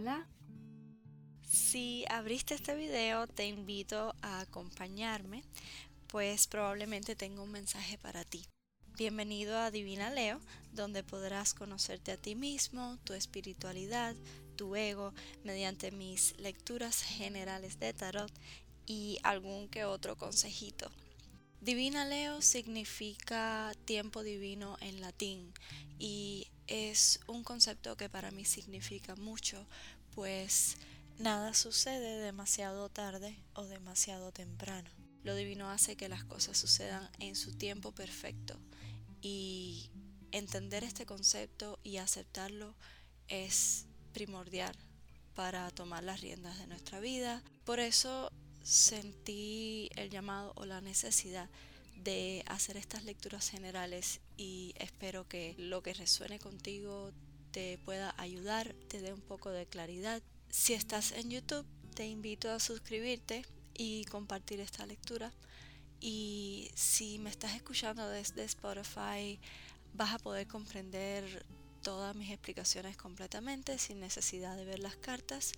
Hola. Si abriste este video, te invito a acompañarme, pues probablemente tengo un mensaje para ti. Bienvenido a Divina Leo, donde podrás conocerte a ti mismo, tu espiritualidad, tu ego, mediante mis lecturas generales de tarot y algún que otro consejito. Divina Leo significa tiempo divino en latín y es un concepto que para mí significa mucho, pues nada sucede demasiado tarde o demasiado temprano. Lo divino hace que las cosas sucedan en su tiempo perfecto y entender este concepto y aceptarlo es primordial para tomar las riendas de nuestra vida. Por eso sentí el llamado o la necesidad de hacer estas lecturas generales y espero que lo que resuene contigo te pueda ayudar, te dé un poco de claridad. Si estás en YouTube, te invito a suscribirte y compartir esta lectura. Y si me estás escuchando desde Spotify, vas a poder comprender todas mis explicaciones completamente sin necesidad de ver las cartas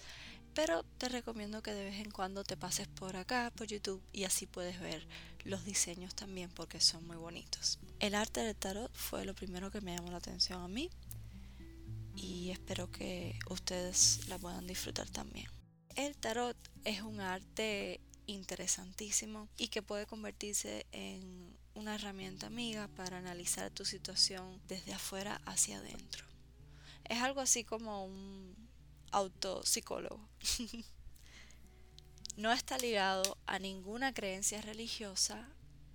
pero te recomiendo que de vez en cuando te pases por acá, por YouTube, y así puedes ver los diseños también porque son muy bonitos. El arte del tarot fue lo primero que me llamó la atención a mí y espero que ustedes la puedan disfrutar también. El tarot es un arte interesantísimo y que puede convertirse en una herramienta amiga para analizar tu situación desde afuera hacia adentro. Es algo así como un autopsicólogo. no está ligado a ninguna creencia religiosa,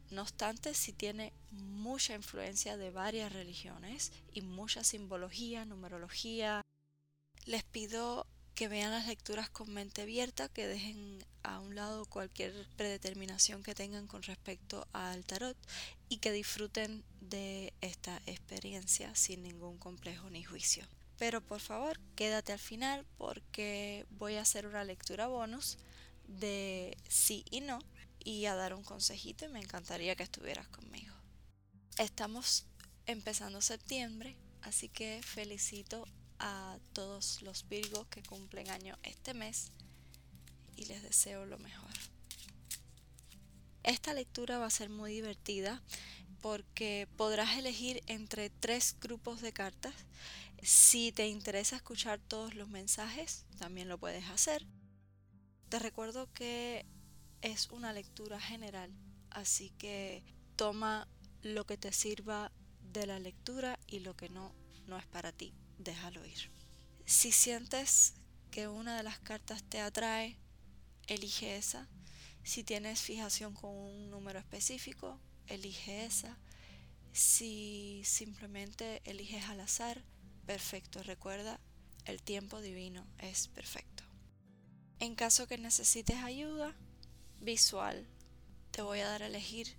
no obstante si tiene mucha influencia de varias religiones y mucha simbología, numerología. Les pido que vean las lecturas con mente abierta, que dejen a un lado cualquier predeterminación que tengan con respecto al tarot y que disfruten de esta experiencia sin ningún complejo ni juicio. Pero por favor, quédate al final porque voy a hacer una lectura bonus de sí y no y a dar un consejito y me encantaría que estuvieras conmigo. Estamos empezando septiembre, así que felicito a todos los Virgos que cumplen año este mes y les deseo lo mejor. Esta lectura va a ser muy divertida porque podrás elegir entre tres grupos de cartas. Si te interesa escuchar todos los mensajes, también lo puedes hacer. Te recuerdo que es una lectura general, así que toma lo que te sirva de la lectura y lo que no, no es para ti, déjalo ir. Si sientes que una de las cartas te atrae, elige esa. Si tienes fijación con un número específico, elige esa. Si simplemente eliges al azar, perfecto. Recuerda, el tiempo divino es perfecto. En caso que necesites ayuda visual, te voy a dar a elegir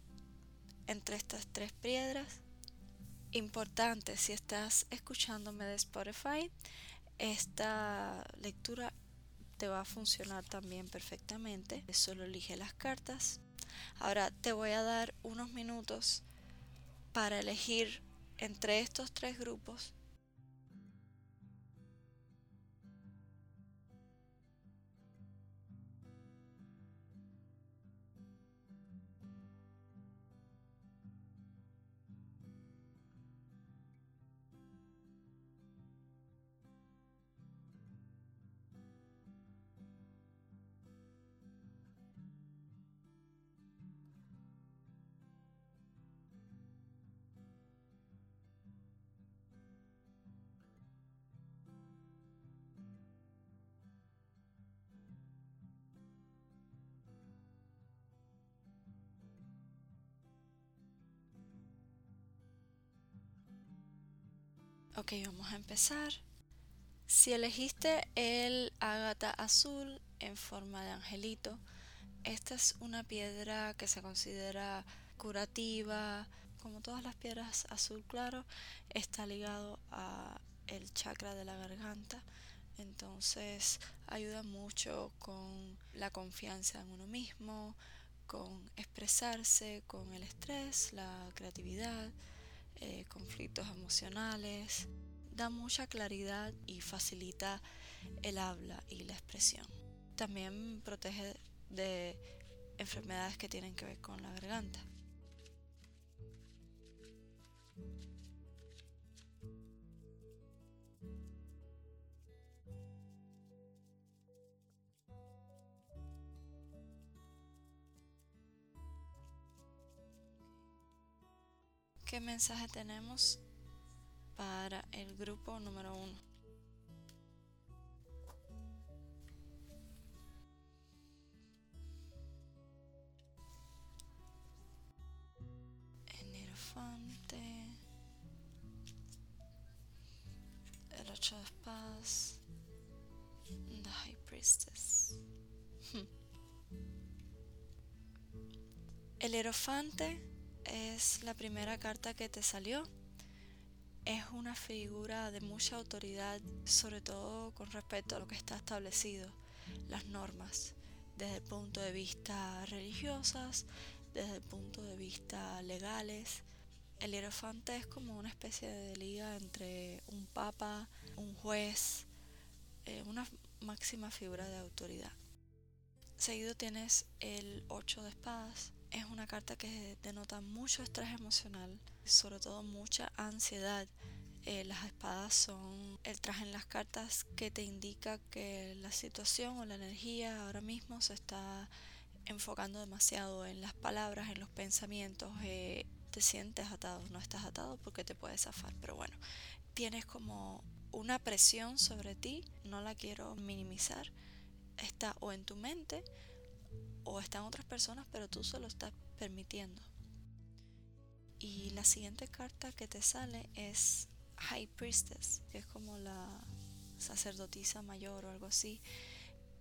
entre estas tres piedras. Importante, si estás escuchándome de Spotify, esta lectura te va a funcionar también perfectamente. Solo elige las cartas Ahora te voy a dar unos minutos para elegir entre estos tres grupos Ok, vamos a empezar. Si elegiste el ágata azul en forma de angelito, esta es una piedra que se considera curativa, como todas las piedras azul claro, está ligado a el chakra de la garganta, entonces ayuda mucho con la confianza en uno mismo, con expresarse, con el estrés, la creatividad, eh, conflictos emocionales, da mucha claridad y facilita el habla y la expresión. También protege de enfermedades que tienen que ver con la garganta. ¿Qué mensaje tenemos para el grupo número uno? El el ocho de espadas, the high priestess. El elefante es la primera carta que te salió. Es una figura de mucha autoridad, sobre todo con respecto a lo que está establecido, las normas, desde el punto de vista religiosas, desde el punto de vista legales. El hierofante es como una especie de liga entre un papa, un juez, eh, una máxima figura de autoridad. Seguido tienes el 8 de espadas, es una carta que denota mucho estrés emocional, sobre todo mucha ansiedad. Eh, las espadas son el traje en las cartas que te indica que la situación o la energía ahora mismo se está enfocando demasiado en las palabras, en los pensamientos. Eh, te sientes atado, no estás atado porque te puedes zafar, pero bueno, tienes como una presión sobre ti, no la quiero minimizar, está o en tu mente o están otras personas, pero tú se lo estás permitiendo. Y la siguiente carta que te sale es High Priestess, que es como la sacerdotisa mayor o algo así,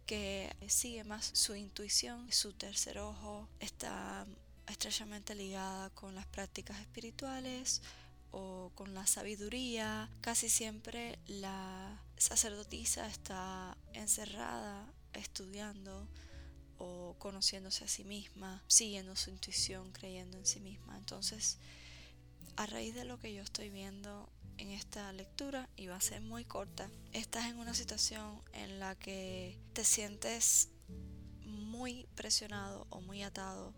que sigue más su intuición, su tercer ojo está estrechamente ligada con las prácticas espirituales o con la sabiduría. Casi siempre la sacerdotisa está encerrada estudiando o conociéndose a sí misma, siguiendo su intuición, creyendo en sí misma. Entonces, a raíz de lo que yo estoy viendo en esta lectura, y va a ser muy corta, estás en una situación en la que te sientes muy presionado o muy atado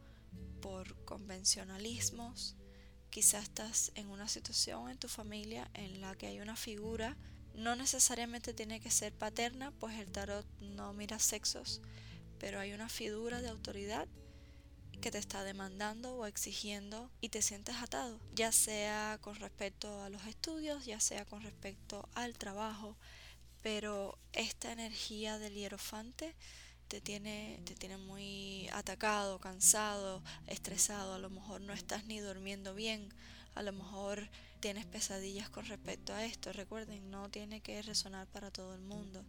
por convencionalismos. Quizás estás en una situación en tu familia en la que hay una figura, no necesariamente tiene que ser paterna, pues el tarot no mira sexos, pero hay una figura de autoridad que te está demandando o exigiendo y te sientes atado, ya sea con respecto a los estudios, ya sea con respecto al trabajo, pero esta energía del hierofante te tiene, te tiene muy atacado, cansado, estresado, a lo mejor no estás ni durmiendo bien, a lo mejor tienes pesadillas con respecto a esto. Recuerden, no tiene que resonar para todo el mundo,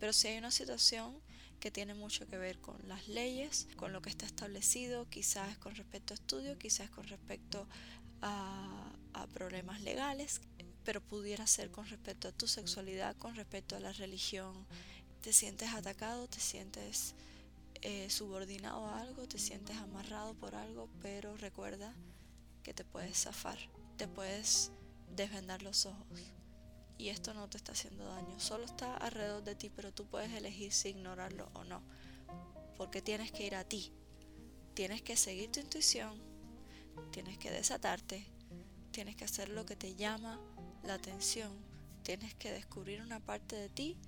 pero si hay una situación que tiene mucho que ver con las leyes, con lo que está establecido, quizás con respecto a estudio, quizás con respecto a, problemas legales, pero pudiera ser con respecto a tu sexualidad, con respecto a la religión. Te sientes atacado, te sientes eh, subordinado a algo, te sientes amarrado por algo, pero recuerda que te puedes zafar, te puedes desvendar los ojos y esto no te está haciendo daño, solo está alrededor de ti, pero tú puedes elegir si ignorarlo o no, porque tienes que ir a ti, tienes que seguir tu intuición, tienes que desatarte, tienes que hacer lo que te llama la atención, tienes que descubrir una parte de ti,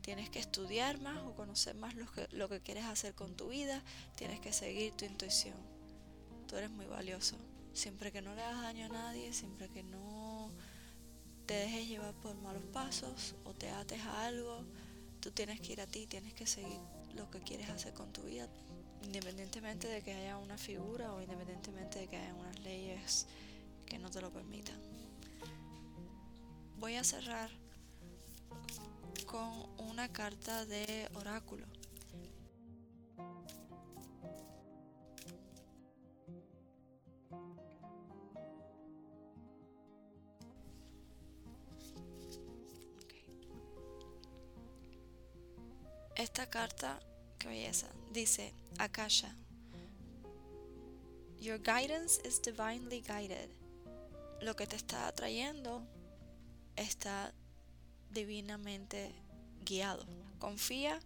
tienes que estudiar más o conocer más lo que, lo que quieres hacer con tu vida, tienes que seguir tu intuición. Tú eres muy valioso. Siempre que no le hagas daño a nadie, siempre que no te dejes llevar por malos pasos o te ates a algo, tú tienes que ir a ti, tienes que seguir lo que quieres hacer con tu vida, independientemente de que haya una figura o independientemente de que haya unas leyes que no te lo permitan. Voy a cerrar con una carta de oráculo. Esta carta, qué belleza, dice Akasha. Your guidance is divinely guided. Lo que te está atrayendo está divinamente guiado. Confía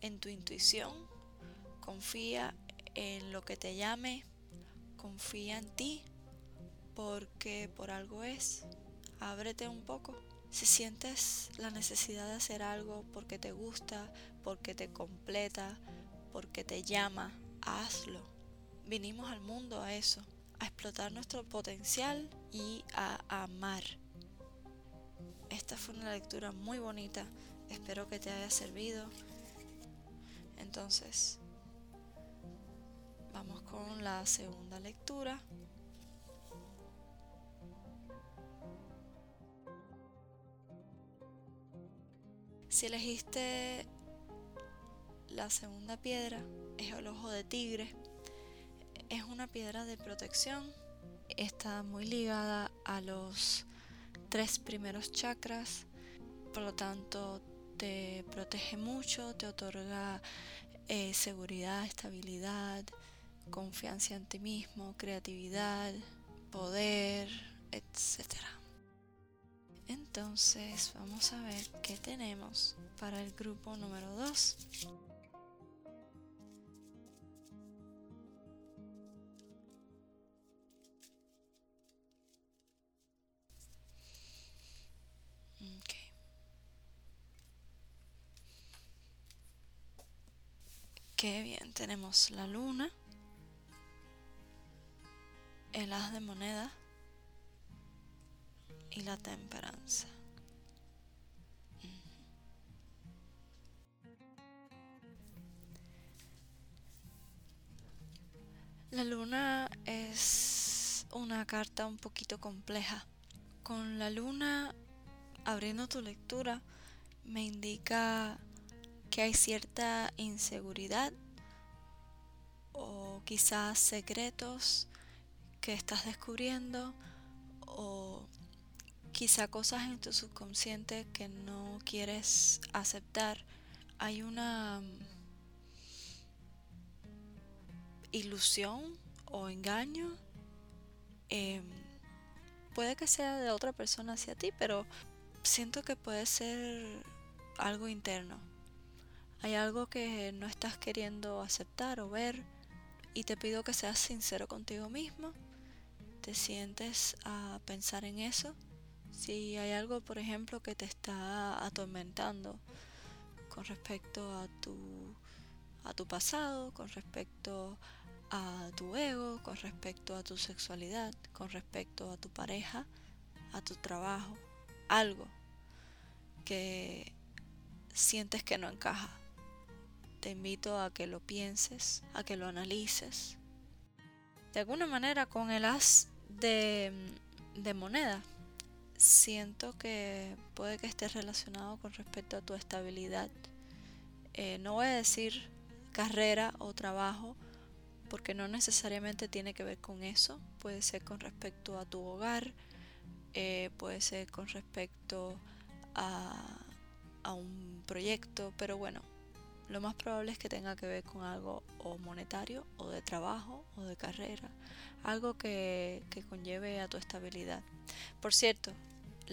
en tu intuición, confía en lo que te llame, confía en ti, porque por algo es. Ábrete un poco. Si sientes la necesidad de hacer algo porque te gusta, porque te completa, porque te llama, hazlo. Vinimos al mundo a eso, a explotar nuestro potencial y a amar. Esta fue una lectura muy bonita, espero que te haya servido. Entonces, vamos con la segunda lectura. Si elegiste la segunda piedra, es el ojo de tigre. Es una piedra de protección. Está muy ligada a los tres primeros chakras. Por lo tanto, te protege mucho, te otorga eh, seguridad, estabilidad, confianza en ti mismo, creatividad, poder, etcétera. Entonces vamos a ver qué tenemos para el grupo número 2. Qué bien, tenemos la luna, el haz de moneda y la temperanza. La luna es una carta un poquito compleja. Con la luna abriendo tu lectura me indica que hay cierta inseguridad o quizás secretos que estás descubriendo o quizá cosas en tu subconsciente que no quieres aceptar. Hay una mm, ilusión o engaño. Em, puede que sea de otra persona hacia ti, pero siento que puede ser algo interno. Hay algo que no estás queriendo aceptar o ver y te pido que seas sincero contigo mismo. Te sientes a pensar en eso si hay algo, por ejemplo, que te está atormentando con respecto a tu, a tu pasado, con respecto a tu ego, con respecto a tu sexualidad, con respecto a tu pareja, a tu trabajo, algo que sientes que no encaja. Te invito a que lo pienses, a que lo analices. De alguna manera con el as de, de moneda siento que puede que esté relacionado con respecto a tu estabilidad. Eh, no voy a decir carrera o trabajo, porque no necesariamente tiene que ver con eso. Puede ser con respecto a tu hogar, eh, puede ser con respecto a, a un proyecto, pero bueno, lo más probable es que tenga que ver con algo o monetario o de trabajo o de carrera, algo que, que conlleve a tu estabilidad. Por cierto,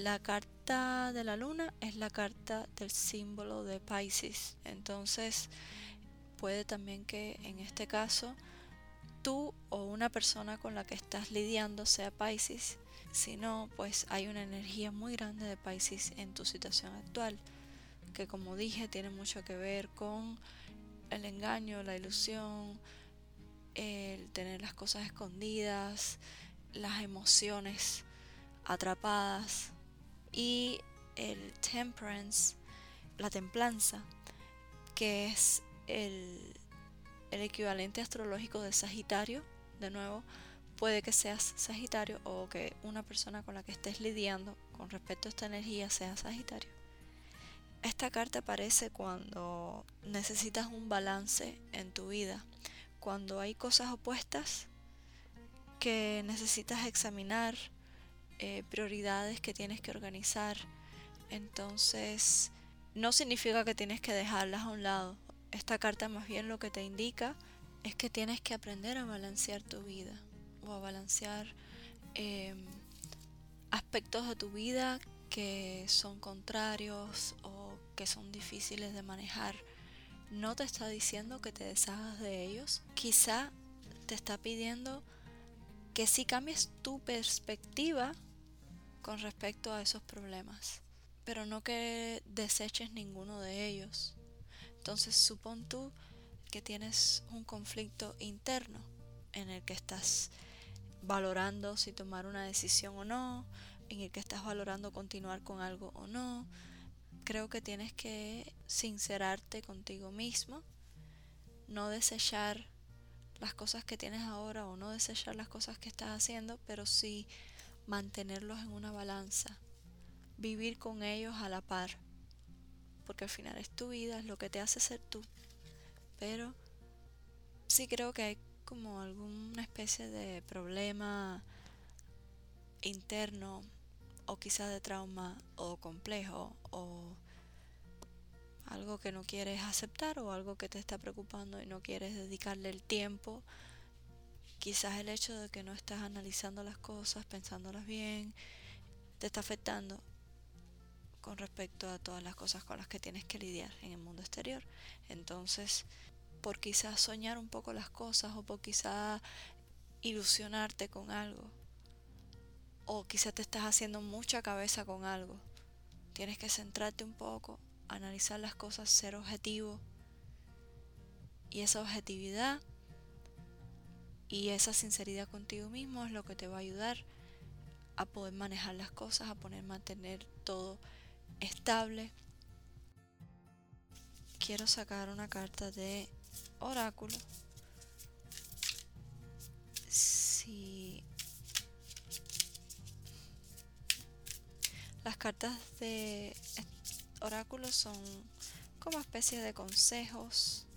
la carta de la luna es la carta del símbolo de Pisces. Entonces puede también que en este caso tú o una persona con la que estás lidiando sea Pisces. Si no, pues hay una energía muy grande de Pisces en tu situación actual, que como dije tiene mucho que ver con el engaño, la ilusión, el tener las cosas escondidas, las emociones atrapadas, y el temperance, la templanza, que es el, el equivalente astrológico de Sagitario, de nuevo, puede que seas Sagitario o que una persona con la que estés lidiando con respecto a esta energía sea Sagitario. Esta carta aparece cuando necesitas un balance en tu vida, cuando hay cosas opuestas que necesitas examinar, eh, prioridades que tienes que organizar. Entonces, no significa que tienes que dejarlas a un lado. Esta carta más bien lo que te indica es que tienes que aprender a balancear tu vida o a balancear em, aspectos de tu vida que son contrarios o que son difíciles de manejar, no te está diciendo que te deshagas de ellos. Quizá te está pidiendo que si cambies tu perspectiva con respecto a esos problemas, pero no que deseches ninguno de ellos. Entonces supón tú que tienes un conflicto interno en el que estás valorando si tomar una decisión o no, en el que estás valorando continuar con algo o no. Creo que tienes que sincerarte contigo mismo, no desechar las cosas que tienes ahora o no desechar las cosas que estás haciendo, pero sí mantenerlos en una balanza, vivir con ellos a la par, porque al final es tu vida, es lo que te hace ser tú, pero sí creo que hay como alguna especie de problema interno o quizás de trauma o complejo o algo que no quieres aceptar o algo que te está preocupando y no quieres dedicarle el tiempo. Quizás el hecho de que no estás analizando las cosas, pensándolas bien, te está afectando con respecto a todas las cosas con las que tienes que lidiar en el mundo exterior. Entonces, por quizás soñar un poco las cosas o por quizás ilusionarte con algo, o quizás te estás haciendo mucha cabeza con algo. Tienes que centrarte un poco analizar las cosas, ser objetivo. Y esa objetividad y esa sinceridad contigo mismo es lo que te va a ayudar a poder manejar las cosas, a poder mantener todo estable. Quiero sacar una carta de oráculo. Si las cartas de oráculos son como especies de consejos.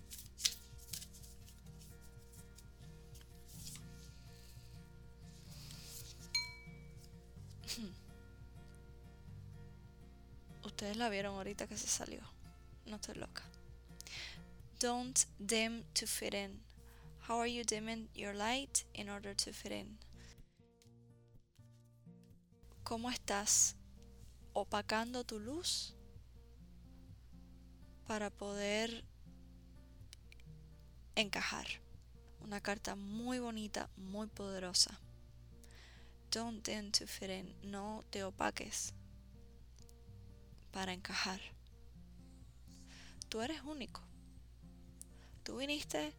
Ustedes la vieron ahorita que se salió. No estoy loca. Don't dim to fit in. How are you dimming your light in order to fit in? ¿Cómo estás opacando tu luz para poder encajar. Una carta muy bonita, muy poderosa. Don't tend to fit in. No te opaques para encajar. Tú eres único. Tú viniste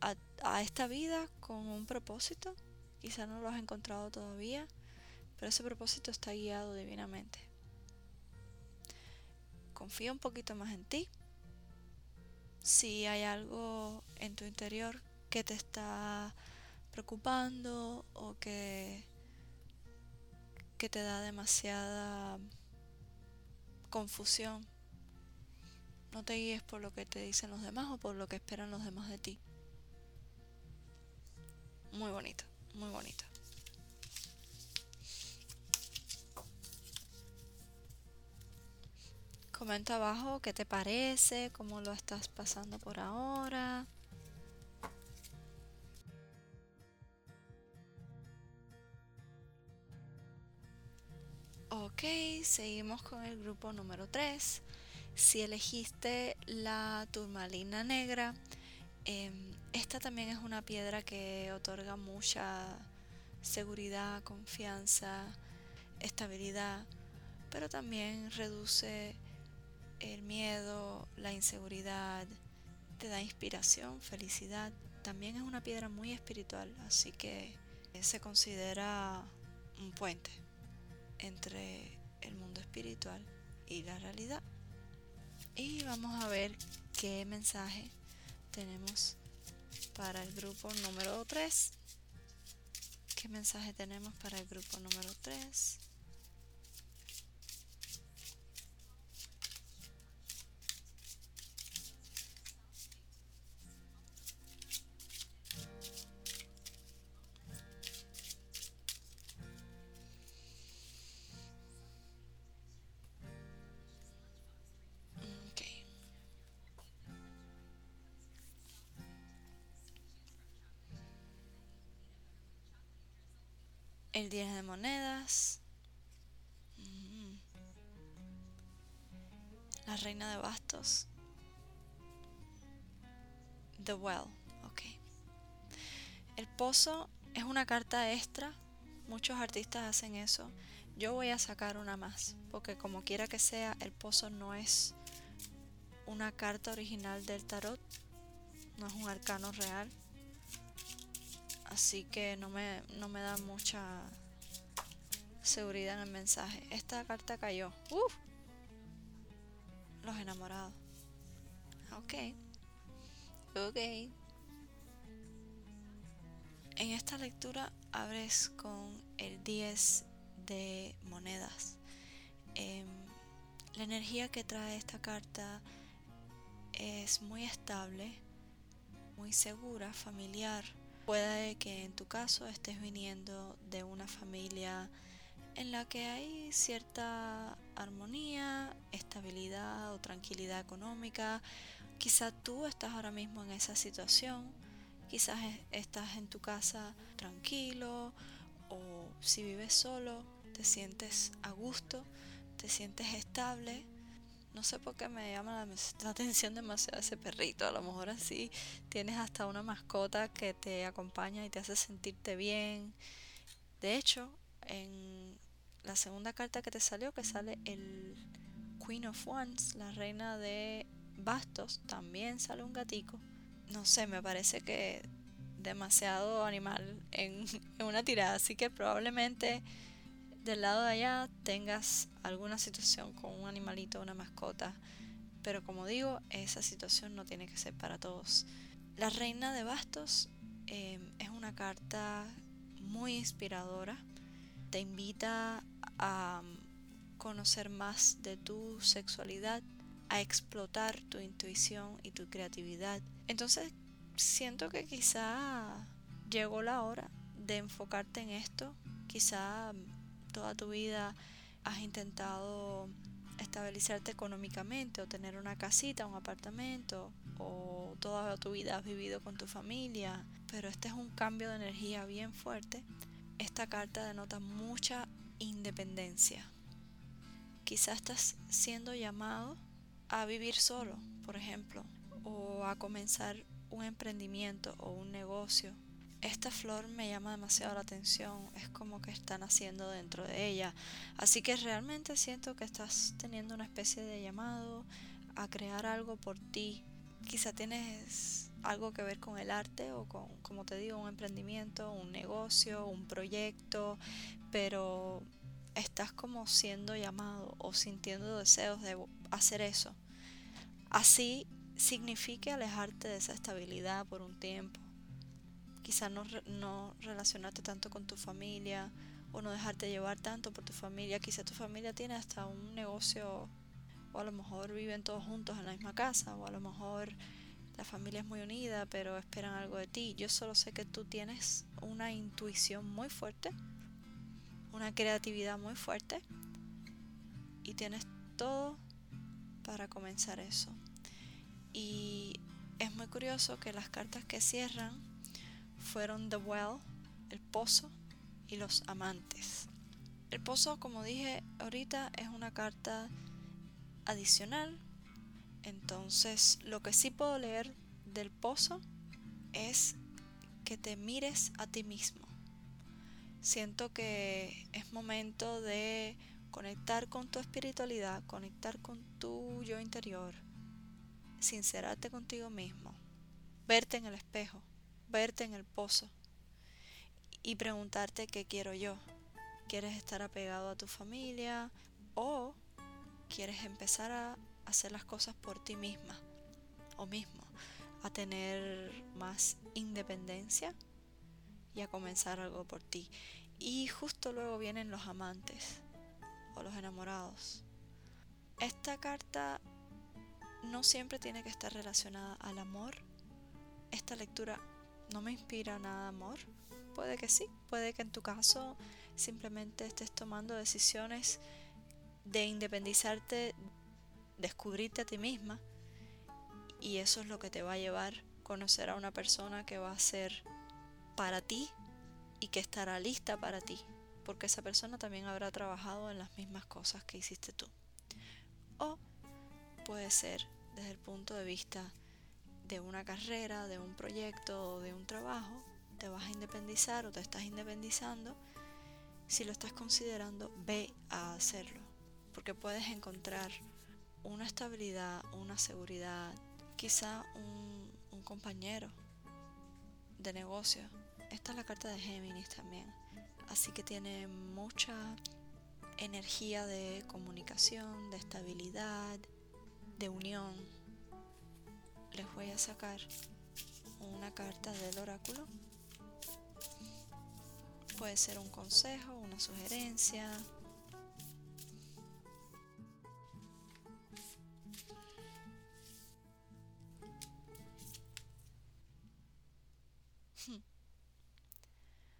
a, esta vida con un propósito. Quizá no lo has encontrado todavía, pero ese propósito está guiado divinamente confía un poquito más en ti. Si hay algo en tu interior que te está preocupando o que, que te da demasiada confusión, no te guíes por lo que te dicen los demás o por lo que esperan los demás de ti. Muy bonito, muy bonito. Comenta abajo qué te parece, cómo lo estás pasando por ahora. Seguimos con el grupo número 3. Si elegiste la turmalina negra, em, esta también es una piedra que otorga mucha seguridad, confianza, estabilidad, pero también reduce el miedo, la inseguridad, te da inspiración, felicidad. También es una piedra muy espiritual, así que se considera un puente entre espiritual y la realidad. Y vamos a ver qué mensaje tenemos para el grupo número 3. ¿Qué mensaje tenemos para el grupo número 3? El 10 de monedas. La reina de bastos. The Well. El pozo es una carta extra. Muchos artistas hacen eso. Yo voy a sacar una más, porque como quiera que sea, el pozo no es una carta original del tarot, no es un arcano real. Así que no me, no me da mucha seguridad en el mensaje. Esta carta cayó. ¡Uf! Los enamorados. Ok. Ok. En esta lectura abres con el 10 de monedas. Em, la energía que trae esta carta es muy estable, muy segura, familiar. Puede que en tu caso estés viniendo de una familia en la que hay cierta armonía, estabilidad o tranquilidad económica. Quizá tú estás ahora mismo en esa situación, quizás estás en tu casa tranquilo o si vives solo te sientes a gusto, te sientes estable. No sé por qué me llama la, atención demasiado ese perrito. A lo mejor así tienes hasta una mascota que te acompaña y te hace sentirte bien. De hecho, en la segunda carta que te salió, que sale el Queen of Wands, la reina de bastos, también sale un gatico. No sé, me parece que demasiado animal en, en una tirada. Así que probablemente del lado de allá tengas alguna situación con un animalito, una mascota. Pero como digo, esa situación no tiene que ser para todos. La reina de bastos em, es una carta muy inspiradora. Te invita a conocer más de tu sexualidad, a explotar tu intuición y tu creatividad. Entonces siento que quizá llegó la hora de enfocarte en esto. Quizá toda tu vida has intentado estabilizarte económicamente o tener una casita, un apartamento o toda tu vida has vivido con tu familia, pero este es un cambio de energía bien fuerte. Esta carta denota mucha independencia. Quizás estás siendo llamado a vivir solo, por ejemplo, o a comenzar un emprendimiento o un negocio esta flor me llama demasiado la atención, es como que están haciendo dentro de ella. Así que realmente siento que estás teniendo una especie de llamado a crear algo por ti. Quizá tienes algo que ver con el arte o con, como te digo, un emprendimiento, un negocio, un proyecto, pero estás como siendo llamado o sintiendo deseos de hacer eso. Así signifique alejarte de esa estabilidad por un tiempo quizás no, no relacionarte tanto con tu familia o no dejarte llevar tanto por tu familia. Quizá tu familia tiene hasta un negocio o a lo mejor viven todos juntos en la misma casa o a lo mejor la familia es muy unida pero esperan algo de ti. Yo solo sé que tú tienes una intuición muy fuerte, una creatividad muy fuerte y tienes todo para comenzar eso. Y es muy curioso que las cartas que cierran fueron The Well, el pozo y los amantes. El pozo, como dije ahorita, es una carta adicional. Entonces, lo que sí puedo leer del pozo es que te mires a ti mismo. Siento que es momento de conectar con tu espiritualidad, conectar con tu yo interior, sincerarte contigo mismo, verte en el espejo verte en el pozo y preguntarte qué quiero yo. ¿Quieres estar apegado a tu familia o quieres empezar a hacer las cosas por ti misma o mismo? A tener más independencia y a comenzar algo por ti. Y justo luego vienen los amantes o los enamorados. Esta carta no siempre tiene que estar relacionada al amor. Esta lectura no me inspira nada amor. Puede que sí, puede que en tu caso simplemente estés tomando decisiones de independizarte, descubrirte a ti misma y eso es lo que te va a llevar a conocer a una persona que va a ser para ti y que estará lista para ti, porque esa persona también habrá trabajado en las mismas cosas que hiciste tú. O puede ser desde el punto de vista de una carrera, de un proyecto o de un trabajo, te vas a independizar o te estás independizando, si lo estás considerando, ve a hacerlo, porque puedes encontrar una estabilidad, una seguridad, quizá un, un compañero de negocio. Esta es la carta de Géminis también, así que tiene mucha energía de comunicación, de estabilidad, de unión. Les voy a sacar una carta del oráculo. Puede ser un consejo, una sugerencia.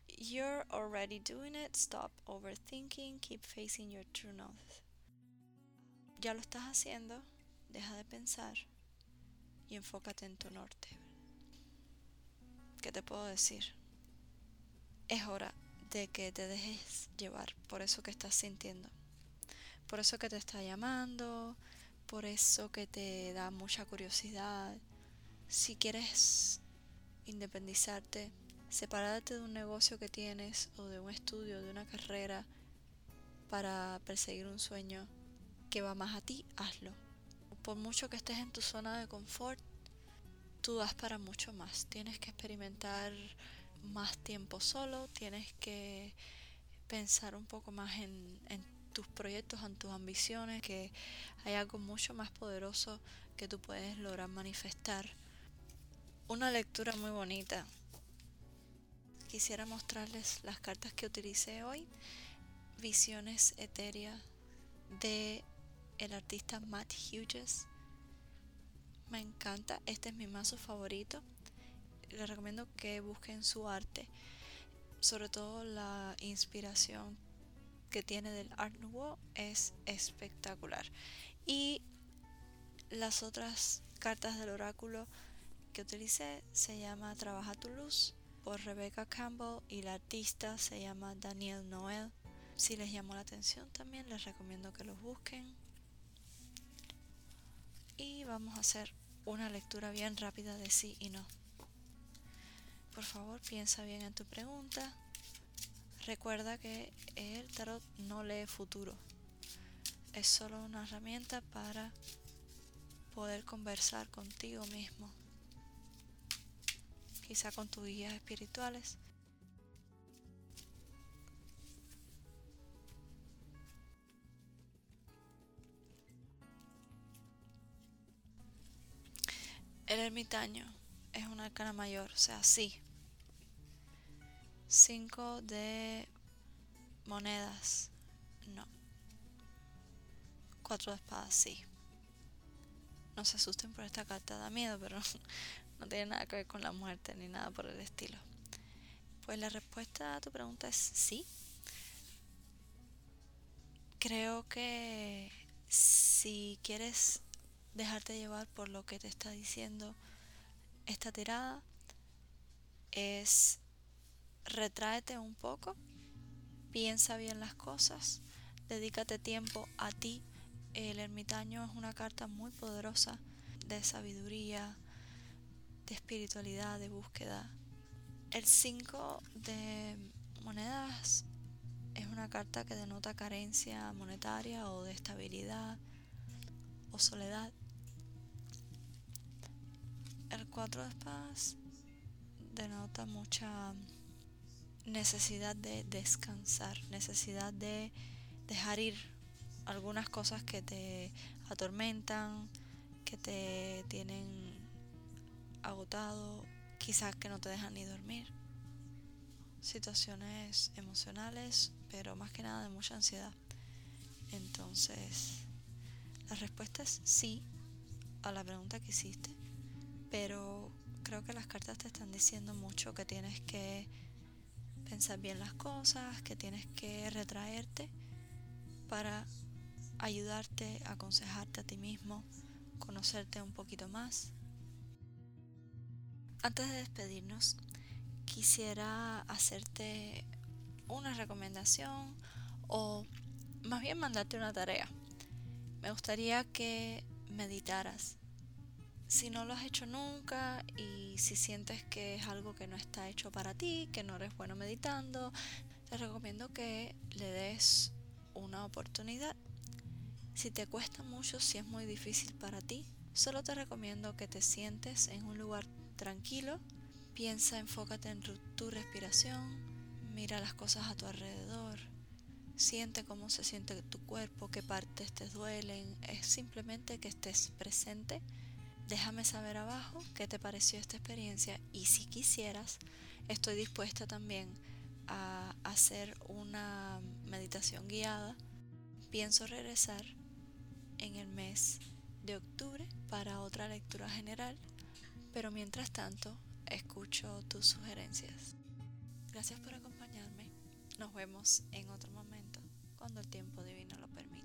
You're already doing it. Stop overthinking. Keep facing your true north. Ya lo estás haciendo. Deja de pensar y enfócate en tu norte. ¿Qué te puedo decir? Es hora de que te dejes llevar por eso que estás sintiendo. Por eso que te está llamando, por eso que te da mucha curiosidad. Si quieres independizarte, separarte de un negocio que tienes o de un estudio, de una carrera para perseguir un sueño que va más a ti, hazlo. Por mucho que estés en tu zona de confort, tú das para mucho más. Tienes que experimentar más tiempo solo, tienes que pensar un poco más en, tus proyectos, en tus ambiciones, que hay algo mucho más poderoso que tú puedes lograr manifestar. Una lectura muy bonita quisiera mostrarles las cartas que utilicé hoy, visiones etéreas de el artista Matt Hughes. Me encanta, este es mi mazo favorito. Les recomiendo que busquen su arte, sobre todo la inspiración que tiene del Art Nouveau es espectacular. Y las otras cartas del oráculo que utilicé se llama Trabaja tu luz por Rebecca Campbell y la artista se llama Daniel Noel. Si les llamó la atención también les recomiendo que los busquen. Y vamos a hacer una lectura bien rápida de sí y no. Por favor, piensa bien en tu pregunta. Recuerda que el tarot no lee futuro. Es solo una herramienta para poder conversar contigo mismo quizá con tus guías espirituales. El ermitaño es una arcana mayor, o sea, sí. Cinco de monedas, no. Cuatro de espadas, sí. No se asusten por esta carta, da miedo, pero no tiene nada que ver con la muerte ni nada por el estilo. Pues la respuesta a tu pregunta es sí. Creo que si quieres dejarte llevar por lo que te está diciendo esta tirada, es retráete un poco, piensa bien las cosas, dedícate tiempo a ti. El ermitaño es una carta muy poderosa de sabiduría, de espiritualidad, de búsqueda. El 5 de monedas es una carta que denota carencia monetaria o de estabilidad o soledad. El 4 de espadas denota mucha necesidad de descansar, necesidad de dejar ir algunas cosas que te atormentan, que te tienen agotado, quizás que no te dejan ni dormir. Situaciones emocionales, pero más que nada de mucha ansiedad. Entonces, la respuesta es sí a la pregunta que hiciste, pero creo que las cartas te están diciendo mucho que tienes que pensar bien las cosas, que tienes que retraerte para ayudarte, aconsejarte a ti mismo, conocerte un poquito más antes de despedirnos, quisiera hacerte una recomendación o más bien mandarte una tarea. Me gustaría que meditaras. Si no lo has hecho nunca y si sientes que es algo que no está hecho para ti, que no eres bueno meditando, te recomiendo que le des una oportunidad. Si te cuesta mucho, si es muy difícil para ti, solo te recomiendo que te sientes en un lugar tranquilo, piensa, enfócate en tu respiración, mira las cosas a tu alrededor, siente cómo se siente tu cuerpo, qué partes te duelen, es simplemente que estés presente. Déjame saber abajo qué te pareció esta experiencia y si quisieras, estoy dispuesta también a hacer una meditación guiada. Pienso regresar en el mes de octubre para otra lectura general, pero mientras tanto escucho tus sugerencias. Gracias por acompañarme. Nos vemos en otro momento cuando el tiempo divino lo permita.